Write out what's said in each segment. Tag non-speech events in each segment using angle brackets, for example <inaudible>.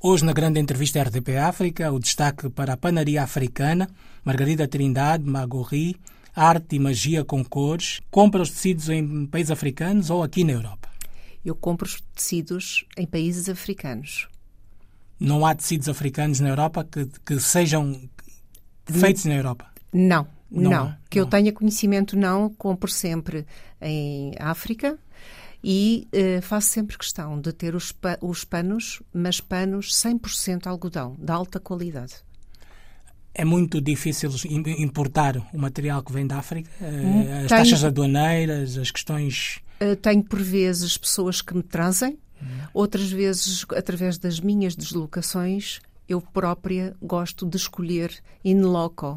Hoje, na grande entrevista RTP África, o destaque para a panaria africana, Margarida Trindade, Magorri, arte e magia com cores. Compra os tecidos em países africanos ou aqui na Europa? Eu compro os tecidos em países africanos. Não há tecidos africanos na Europa que, que sejam feitos na Europa? Não, não. Não há, que não. eu tenha conhecimento, não. Compro sempre em África e eh, faço sempre questão de ter os, pa- os panos, mas panos 100% algodão, de alta qualidade. É muito difícil im- importar o material que vem da África? Eh, As tem- taxas aduaneiras, as questões. Uh, tenho por vezes pessoas que me trazem, outras vezes, através das minhas deslocações, eu própria gosto de escolher in loco,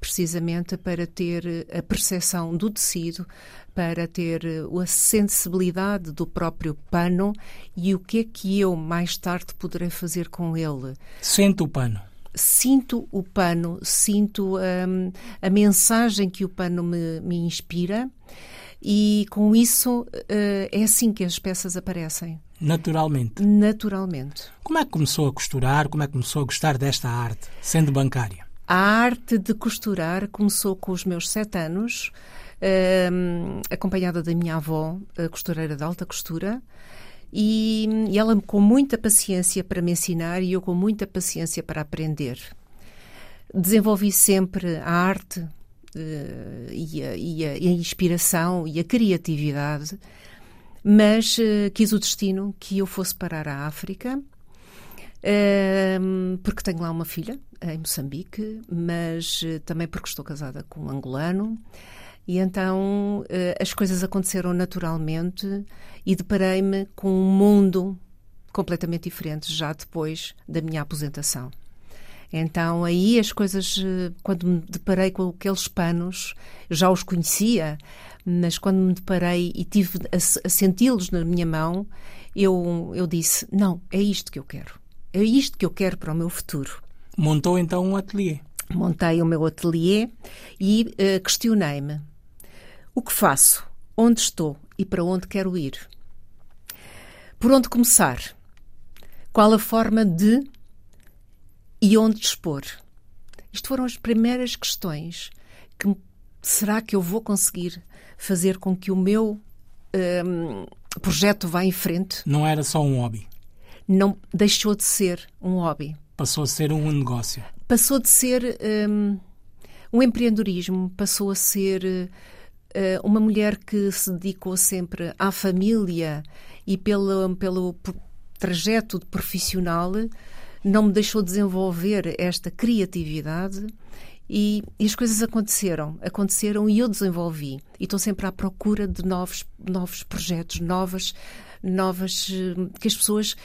precisamente para ter a percepção do tecido, para ter uh, a sensibilidade do próprio pano e o que é que eu mais tarde poderei fazer com ele Sente o pano. sinto o pano, sinto hum, a mensagem que o pano me, me inspira e com isso eh, é assim que as peças aparecem, Naturalmente. naturalmente. Como é que começou a costurar? Como é que começou a gostar desta arte, sendo bancária? A arte de costurar começou com os meus sete anos, hum, acompanhada da minha avó, costureira de alta costura, e, e ela com muita paciência para me ensinar e eu com muita paciência para aprender. Desenvolvi sempre a arte eh, e, a, e a- e a inspiração e a criatividade, mas eh, quis o destino que eu fosse parar à África, porque tenho lá uma filha em Moçambique, mas eh, também porque estou casada com um angolano. E então eh, as coisas aconteceram naturalmente e deparei-me com um mundo completamente diferente já depois da minha aposentação. Então aí as coisas, eh, quando me deparei com aqueles panos, já os conhecia, mas quando me deparei e tive a, a senti-los na minha mão, eu, eu disse: não, é isto que eu quero. É isto que eu quero para o meu futuro. Montou então um ateliê. Montei o meu ateliê e eh, questionei-me: o que faço? Onde estou e para onde quero ir? Por onde começar? Qual a forma de e onde dispor? Isto foram as primeiras questões que será que eu vou conseguir fazer com que o meu hum, projeto vá em frente? Não era só um hobby. Não deixou de ser um hobby. Passou a ser um negócio. passou de ser hum, um empreendedorismo, passou a ser eh, uma mulher que se dedicou sempre à família e pelo, pelo trajeto de profissional não me deixou desenvolver esta criatividade e, e as coisas aconteceram, aconteceram e eu desenvolvi. E estou sempre à procura de novos, novos projetos, novas, novas hum, que as pessoas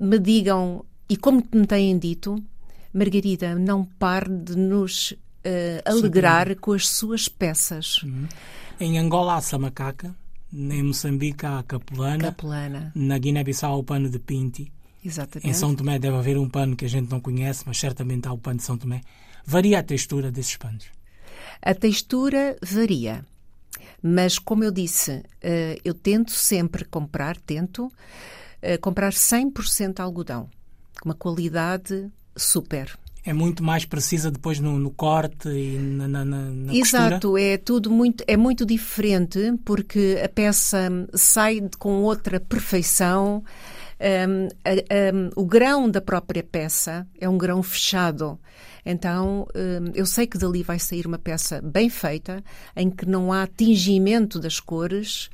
me digam e como me têm dito, Margarida, não pare de nos eh, alegrar com as suas peças. Em Angola há samacaca, em Moçambique há capelana, Capelana, na Guiné-Bissau há o pano de pinti, exatamente. em São Tomé deve haver um pano que a gente não conhece, mas certamente há o pano de São Tomé. Varia a textura desses panos. A textura varia, mas como eu disse, eh, eu tento sempre comprar, tento eh, comprar 100% algodão, com uma qualidade super. É muito mais precisa depois no, no corte e na, na, na, costura. Exato, é tudo muito, é muito diferente porque a peça sai de- com outra perfeição. Hum, a- hum, o grão da própria peça é um grão fechado. Então, hum, eu sei que dali vai sair uma peça bem feita, em que não há tingimento das cores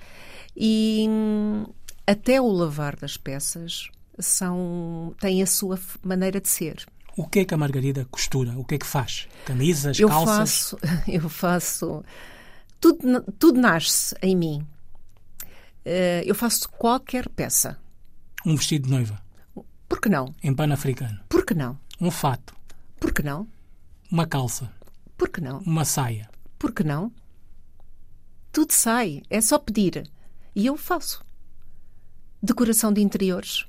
e hum, até o lavar das peças são, tem a sua maneira de ser. O que é que a Margarida costura? O que é que faz? Camisas, eu calças? faço, <laughs> eu faço tudo, tudo nasce em mim. Eh, eu faço qualquer peça. Um vestido de noiva, Por que não? em pano africano. Por que não? Um fato, Por que não? uma calça, Por que não? uma saia. Por que não? Tudo sai, é só pedir. E eu faço. Decoração de interiores.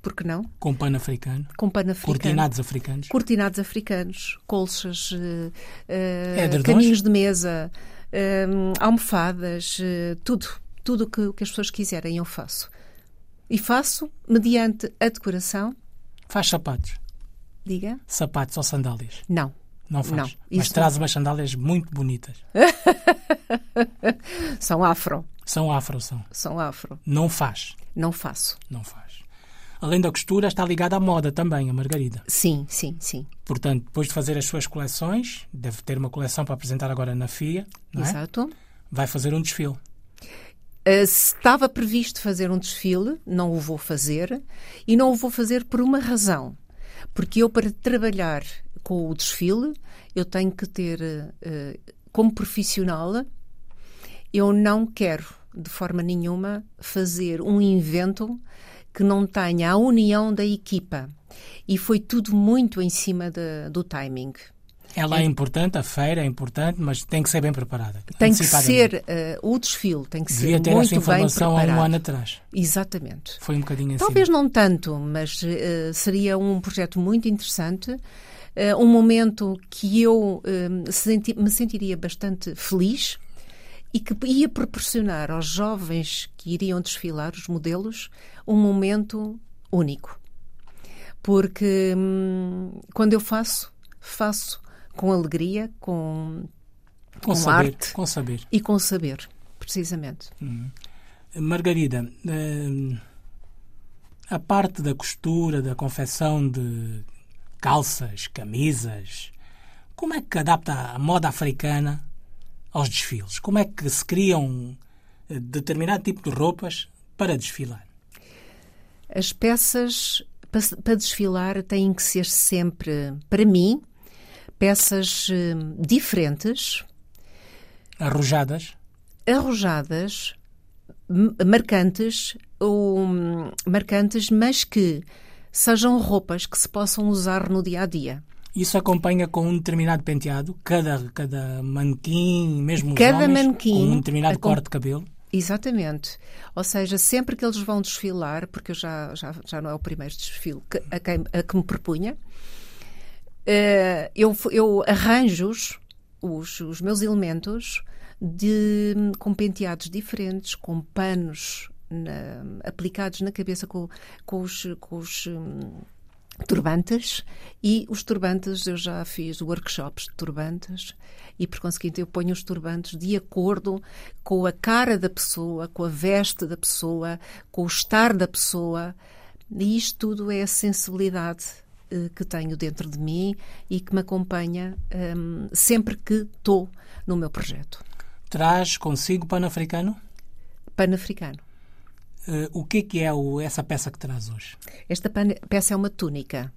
Por que não? Com pano africano, Com pano africano. cortinados africanos. Cortinados africanos, colchas, Edredons? caminhos de mesa, eh, almofadas, tudo. Tudo o que, que as pessoas quiserem eu faço. E faço mediante a decoração Faz sapatos? Diga? Sapatos ou sandálias? Não. Não faz. Não, Mas traz umas sandálias muito bonitas. <laughs> São afro. São afro, são. São afro. Não faz. Não faço. Não faz. Além da costura, está ligada à moda também, a Margarida. Sim, sim, sim. Portanto, depois de fazer as suas coleções, deve ter uma coleção para apresentar agora na FIA, não é? Exato. Vai fazer um desfile. Uh, estava previsto fazer um desfile, não o vou fazer, e não o vou fazer por uma razão. Porque eu, para trabalhar com o desfile, eu tenho que ter, uh, como profissional, eu não quero, de forma nenhuma, fazer um invento que não tenha a união da equipa. E foi tudo muito em cima de, do timing. Ela é importante, a feira é importante, mas tem que ser bem preparada. Tem que ser, uh, o desfile tem que Devia ser ter muito essa informação bem há preparado. um ano atrás. Exatamente. Foi um bocadinho assim. Talvez não tanto, mas uh, seria um projeto muito interessante. Uh, um momento que eu me sentiria bastante feliz e que ia proporcionar aos jovens que iriam desfilar, os modelos, um momento único. Porque hum, quando eu faço, faço com alegria, com, com, com saber, arte com saber. e com saber, precisamente. Hum. Margarida, hum, a parte da costura, da confecção de calças, camisas, como é que adapta a moda africana aos desfiles? Como é que se criam eh, determinado tipo de roupas para desfilar? As peças para, desfilar têm que ser sempre, para mim, peças eh, diferentes, Arrojadas? arrojadas, marcantes ou hum, marcantes, mas que sejam roupas que se possam usar no dia a dia. Isso acompanha com um determinado penteado, cada, cada manequim, mesmo os Cada homens, manequim com um determinado acom- corte de cabelo. Exatamente. Ou seja, sempre que eles vão desfilar, porque eu já, já, já não é o primeiro desfile que, a, quem, a que me propunha, eh, eu, eu arranjo-os, os, os meus elementos, de, com penteados diferentes, com panos na- aplicados na cabeça com, com os, com os hum, turbantes e os turbantes eu já fiz workshops de turbantes e por conseguinte eu ponho os turbantes de acordo com a cara da pessoa, com a veste da pessoa, com o estar da pessoa e isto tudo é a sensibilidade eh, que tenho dentro de mim e que me acompanha hum, sempre que estou no meu projeto Traz consigo pan-africano? pan-africano. Eh, o que é que é o- essa peça que traz hoje? Esta peça é uma túnica.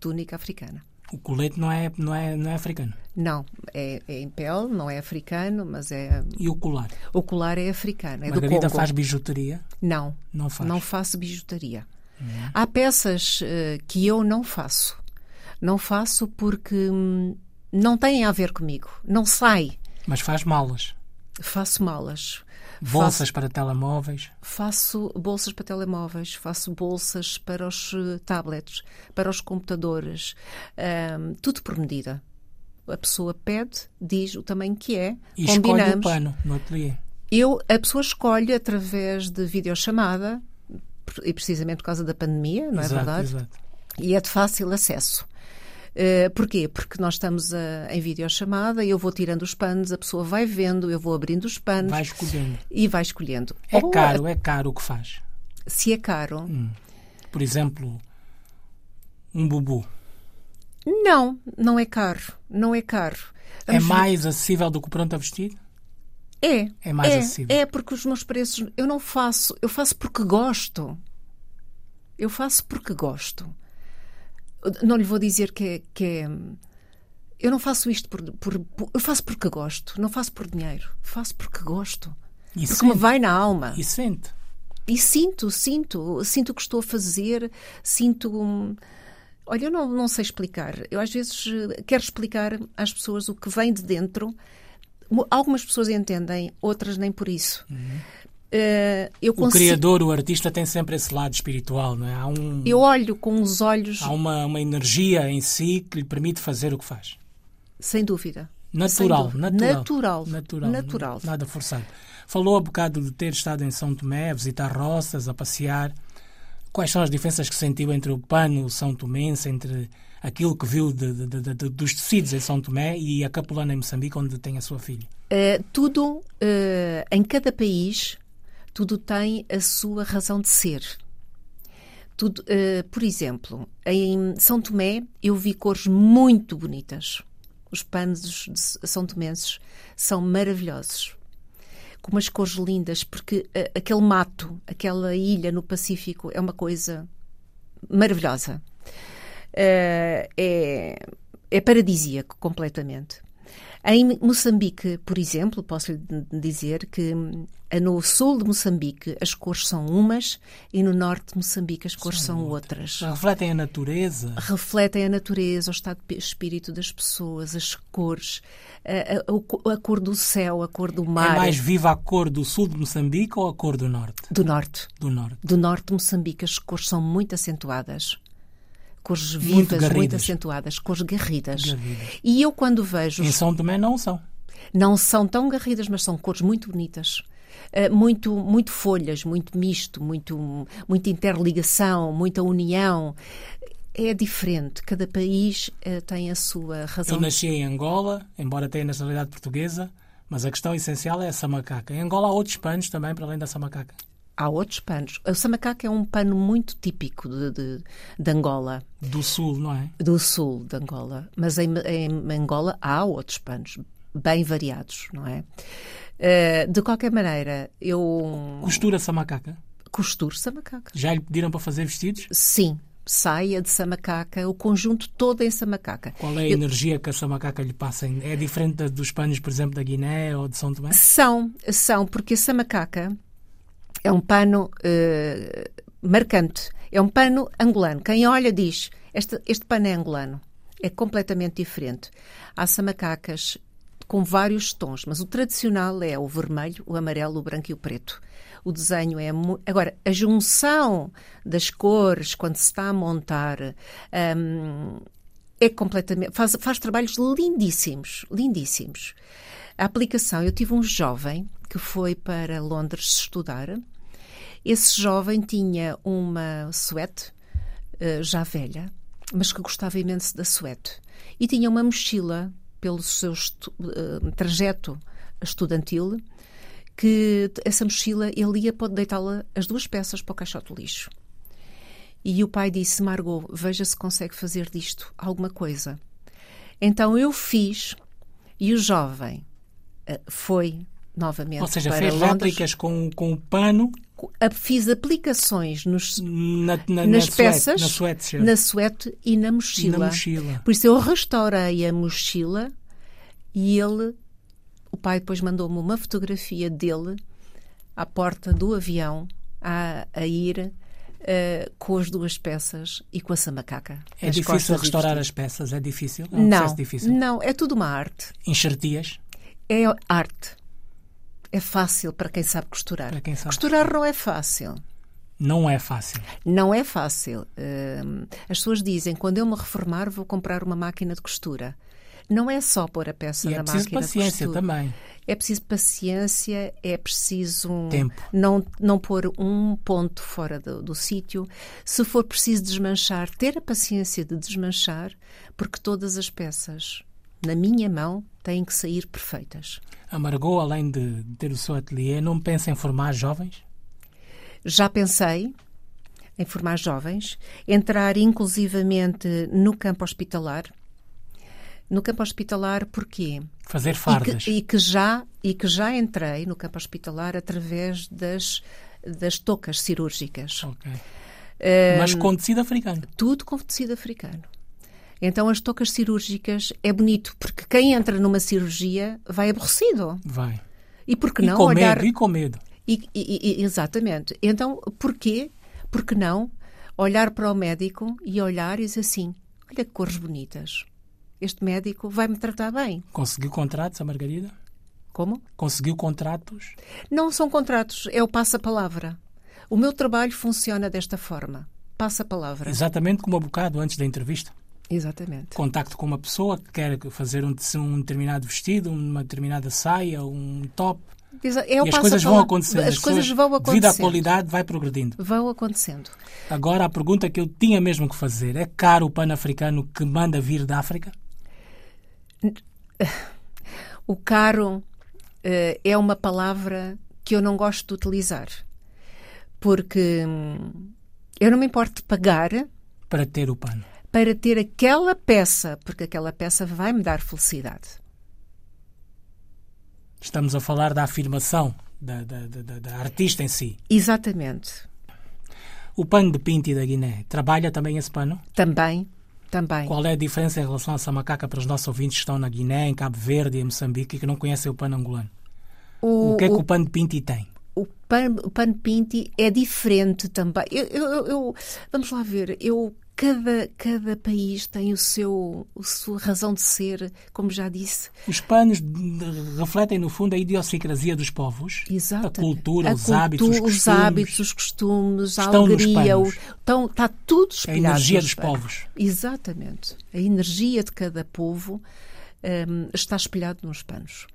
Túnica africana. O colete não é, não é, não é africano. Não, é, é em pele, não é africano, mas é. E o colar? O colar é africano, é Margarida faz bijuteria? Não, Não faz. não faço bijutaria. Há peças eh, que eu não faço. Não faço porque hum, não têm a ver comigo. Não sai. Mas faz malas. Faço malas. Bolsas para telemóveis. Faço bolsas para telemóveis, faço bolsas para os eh, tablets, para os computadores, ahm, tudo por medida. A pessoa pede, diz o tamanho que é, E escolhe o combinamos. pano no ateliê. Eu, a pessoa escolhe através de videochamada, e precisamente por causa da pandemia, não é exato, verdade? exato. E é de fácil acesso. Uh, porquê? Porque nós estamos a, em videochamada, eu vou tirando os panos, a pessoa vai vendo, eu vou abrindo os panos Vai escolhendo. e vai escolhendo. É Ou, caro, é caro o que faz. Se é caro, Por exemplo, um bubu. Não, não é caro. Não é caro. É Vamos ver- mais acessível do que o pronto a vestir? É. É mais é, acessível. É porque os meus preços. Eu não faço. Eu faço porque gosto. Eu faço porque gosto. Não lhe vou dizer que é. Que é eu não faço isto por, por, por- Eu faço porque gosto. Não faço por dinheiro. Faço porque gosto. E Porque me sente. vai na alma. E sente. E sinto, sinto, sinto o que estou a fazer, sinto. hum, Olha, eu não, não sei explicar. Eu às vezes quero explicar às pessoas o que vem de dentro. Algumas pessoas entendem, outras nem por isso. Eh, eu O consigo. criador, o artista, tem sempre esse lado espiritual, não é? Há, um, Eu olho com os olhos, há uma, uma energia em si que lhe permite fazer o que faz. sem dúvida. Natural, Sem dúvida. natural. Natural. Natural. Natural. Nada forçado. Falou há bocado de ter estado em São Tomé, a visitar roças, a passear. Quais são as diferenças que sentiu entre o pano São Tomense, entre aquilo que viu de, de, de, dos tecidos em São Tomé e a capulana em Moçambique, onde tem a sua filha? Uh, tudo, uh, em cada país, tudo tem a sua razão de ser. Tudo, uh, por exemplo, em São Tomé eu vi cores muito bonitas. Os panos de São Tomenses são maravilhosos com umas cores lindas, porque uh, aquele mato, aquela ilha no Pacífico é uma coisa maravilhosa. Uh, é, é paradisíaco completamente. Em Moçambique, por exemplo, posso lhe dizer que eh, no sul de Moçambique as cores são umas e no norte de Moçambique as cores são, são outras. Refletem a natureza? Refletem a natureza, o estado de espírito das pessoas, as cores, a, a, a, cor do céu, a cor do mar. É mais viva a cor do sul de Moçambique ou a cor do norte? Do norte. Do norte. Do norte de Moçambique as cores são muito acentuadas cores vivas, muito, muito acentuadas, cores garridas. garridas. E eu quando vejo... Em São Tomé não são. Não são tão garridas, mas são cores muito bonitas. Uh, muito, muito folhas, muito misto, muito, muita interligação, muita união. É diferente, cada país uh, tem a sua razão. Eu nasci em Angola, embora tenha nacionalidade portuguesa, mas a questão essencial é essa macaca. Em Angola há outros panos também, para além dessa macaca há outros panos. O samacaca é um pano muito típico de, de, de, Angola. Do sul, não é? Do sul de Angola. Mas em, em Angola há outros panos bem variados, não é? Uh, de qualquer maneira, eu... Costura samacaca? Costuro samacaca. Já lhe pediram para fazer vestidos? Sim. Saia de samacaca, o conjunto todo em samacaca. Qual é a eu... energia que a samacaca lhe passa? É diferente dos panos, por exemplo, da Guiné ou de São Tomé? São, são, porque a samacaca é um pano uh, marcante. É um pano angolano. Quem olha diz: este, este pano é angolano. É completamente diferente. Há samacacas com vários tons, mas o tradicional é o vermelho, o amarelo, o branco e o preto. O desenho é. Agora, a junção das cores, quando se está a montar, um, é completamente. Faz, faz trabalhos lindíssimos, lindíssimos. A aplicação, eu tive um jovem que foi para Londres estudar esse jovem tinha uma suete, uh, já velha, mas que gostava imenso da suete. E tinha uma mochila pelo seu uh, trajeto estudantil, que essa mochila ele ia pode deitá-la as duas peças para o caixote do lixo. E o pai disse: Margot, veja se consegue fazer disto alguma coisa. Então eu fiz e o jovem uh, foi novamente. Ou seja, para fez Londres. réplicas com, com o pano fiz aplicações nos, na, na, nas na peças, suete, na, suete e na mochila. na mochila. Por isso eu restaurei a mochila e ele, o pai depois mandou-me uma fotografia dele à porta do avião a, a ir Uh, com as duas peças e com a samacaca. É difícil restaurar as peças? É difícil? É um não, difícil? não, é tudo uma arte. Enxertias? É arte é fácil para quem sabe costurar. Quem sabe costurar, não é fácil. Não é fácil. Não é fácil. Uh, as pessoas dizem, quando eu me reformar, vou comprar uma máquina de costura. Não é só pôr a peça e na é máquina de costura. É preciso paciência também. É preciso paciência, é preciso Tempo. Não, não pôr um ponto fora do, do sítio. Se for preciso desmanchar, ter a paciência de desmanchar, porque todas as peças na minha mão têm que sair perfeitas. A Margot, além de ter o seu ateliê, não pensa em formar jovens? Já pensei em formar jovens, entrar inclusivamente no campo hospitalar. No campo hospitalar, porquê? Fazer fardas. E que, e que já, e que já entrei no campo hospitalar através das, das tocas cirúrgicas. Okay. Um, Mas com tecido africano? Tudo com tecido africano. Então as tocas cirúrgicas é bonito, porque quem entra numa cirurgia vai aborrecido. Vai. E por que e não com olhar... Medo, e com medo. E, e, exatamente. Então, porquê? Porque não olhar para o médico e olhar e dizer assim, olha que cores bonitas. Este médico vai-me tratar bem. Conseguiu contratos, a Margarida? Como? Conseguiu contratos? Não são contratos, é o passa-palavra. O meu trabalho funciona desta forma. Passa-palavra. Exatamente como há bocado antes da entrevista. Exatamente. Contacto com uma pessoa que quer fazer um, um determinado vestido, uma determinada saia, um top. É e as coisas vão acontecendo. As, as coisas vão acontecendo. Devido à qualidade, vai progredindo. Vão acontecendo. Agora, a pergunta que eu tinha mesmo que fazer: é caro o pano africano que manda vir da África? <laughs> O caro uh, é uma palavra que eu não gosto de utilizar. Porque hum, eu não me importo de pagar. Para ter o pano. Para ter aquela peça, porque aquela peça vai me dar felicidade. Estamos a falar da afirmação da, da, da, da artista em si. Exatamente. O pano de Pinti da Guiné, trabalha também esse pano? Também, também. Qual é a diferença em relação a essa macaca para os nossos ouvintes que estão na Guiné, em Cabo Verde e em Moçambique e que não conhecem o pano angolano? O, o que é que o pano de Pinti tem? O pano, o pano Pinti é diferente também. Eu, eu, eu, vamos lá ver, eu cada, cada país tem o seu, a sua razão de ser, como já disse. Os panos refletem, no fundo, a idiosincrasia dos povos. Exato. A cultura, a os cultura, hábitos, os costumes. Os hábitos, os costumes, a alegria. O, estão, está tudo espelhado. A energia dos panos. povos. Exatamente. A energia de cada povo um, está espelhado nos panos.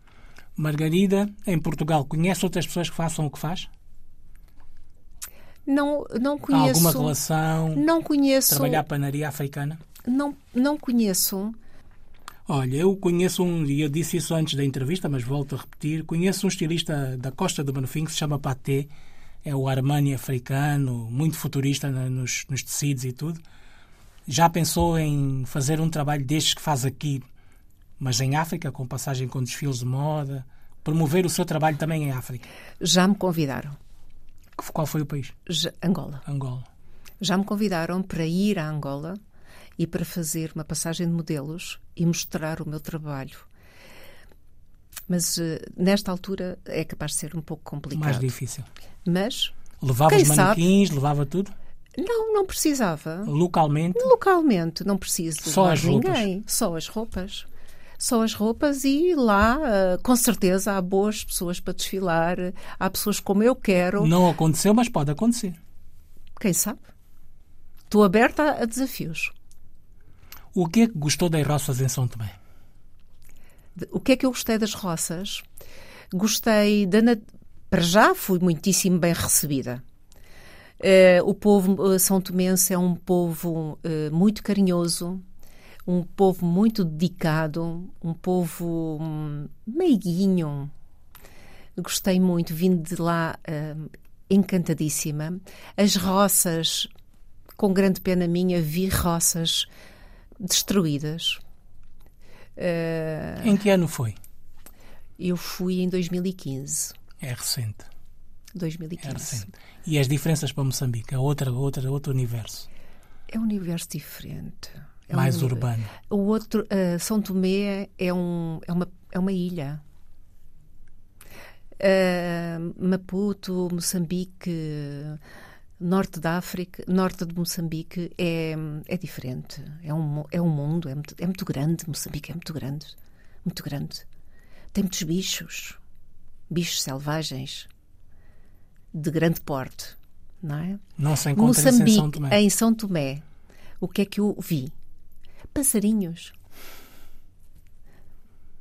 Margarida, em Portugal, conhece outras pessoas que façam o que faz? Não, não conheço. Há alguma relação? Não conheço. Trabalhar panaria africana? Não, não conheço. Olha, eu conheço um, e eu disse isso antes da entrevista, mas volto a repetir, conheço um estilista da Costa do Marfim que se chama Paté, é o Armani africano, muito futurista nos, nos tecidos e tudo. Já pensou em fazer um trabalho destes que faz aqui, mas em África, com passagem com desfiles de moda? Promover o seu trabalho também em África? Já me convidaram. Qual foi o país? Angola. Angola. Já me convidaram para ir a Angola e para fazer uma passagem de modelos e mostrar o meu trabalho. Mas uh, nesta altura é capaz de ser um pouco complicado. Mais difícil. Mas. Levava os manequins, sabe? levava tudo? Não, não precisava. Localmente? Localmente, não preciso Só as ninguém. Roupas. Só as roupas são as roupas e lá, uh, com certeza, há boas pessoas para desfilar, há pessoas como eu quero. Não aconteceu, mas pode acontecer. Quem sabe? Estou aberta a desafios. O que é que gostou das roças em São Tomé? O que é que eu gostei das roças? Gostei da. Para já fui muitíssimo bem recebida. Uh, o povo uh, são tomense é um povo uh, muito carinhoso, um povo muito dedicado, um povo hum, meiguinho. Gostei muito, vindo de lá uh, encantadíssima. As roças, com grande pena minha, vi roças destruídas. Uh, em que ano foi? Eu fui em 2015. É recente. 2015. É recente. E as diferenças para Moçambique? É outra, outra, outro universo? É um universo diferente. É mais um, urbano. O outro, uh, São Tomé é, um, é, uma, é uma ilha. Uh, Maputo, Moçambique, norte da África, norte de Moçambique é, é diferente. É um, é um mundo, é muito, é muito grande. Moçambique é muito grande. Muito grande. Tem muitos bichos. Bichos selvagens. De grande porte. Não é? Não se encontra Moçambique, em São Tomé. Em São Tomé. O que é que eu vi? Passarinhos.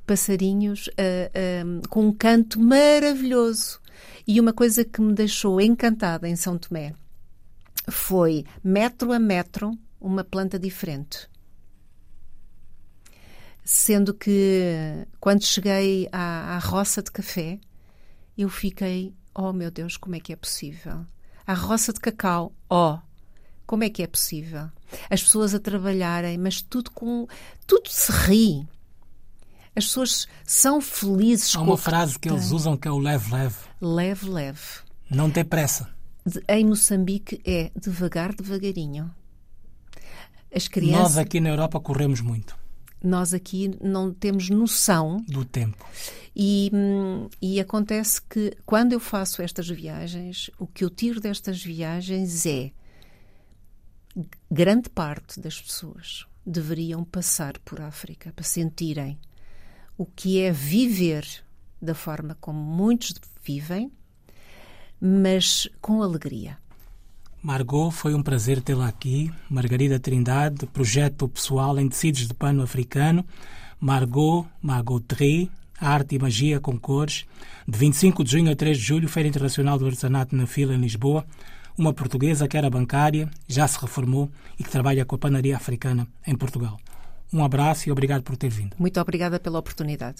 Passarinhos uh, uh, com um canto maravilhoso. E uma coisa que me deixou encantada em São Tomé foi, metro a metro, uma planta diferente. Sendo que, quando cheguei à, à roça de café, eu fiquei, oh meu Deus, como é que é possível? A roça de cacau, oh, como é que é possível? As pessoas a trabalharem, mas tudo com. Tudo se ri. As pessoas são felizes Há uma frase que, eles usam que é o leve-leve. Leve-leve. Não tem pressa. De, em Moçambique é devagar, devagarinho. As crianças. Nós aqui na Europa corremos muito. Nós aqui não temos noção do tempo. E, hum, e acontece que quando eu faço estas viagens, o que eu tiro destas viagens é grande parte das pessoas deveriam passar por África para sentirem o que é viver da forma como muitos vivem, mas com alegria. Margot, foi um prazer tê-la aqui. Margarida Trindade, projeto pessoal em tecidos de pano africano. Margot, Margot Tri, Arte e Magia com Cores, de 25 de junho a 3 de julho, Feira Internacional do Artesanato na Fila, em Lisboa. Uma portuguesa que era bancária, já se reformou e que trabalha com a panaria africana em Portugal. Um abraço e obrigado por ter vindo. Muito obrigada pela oportunidade.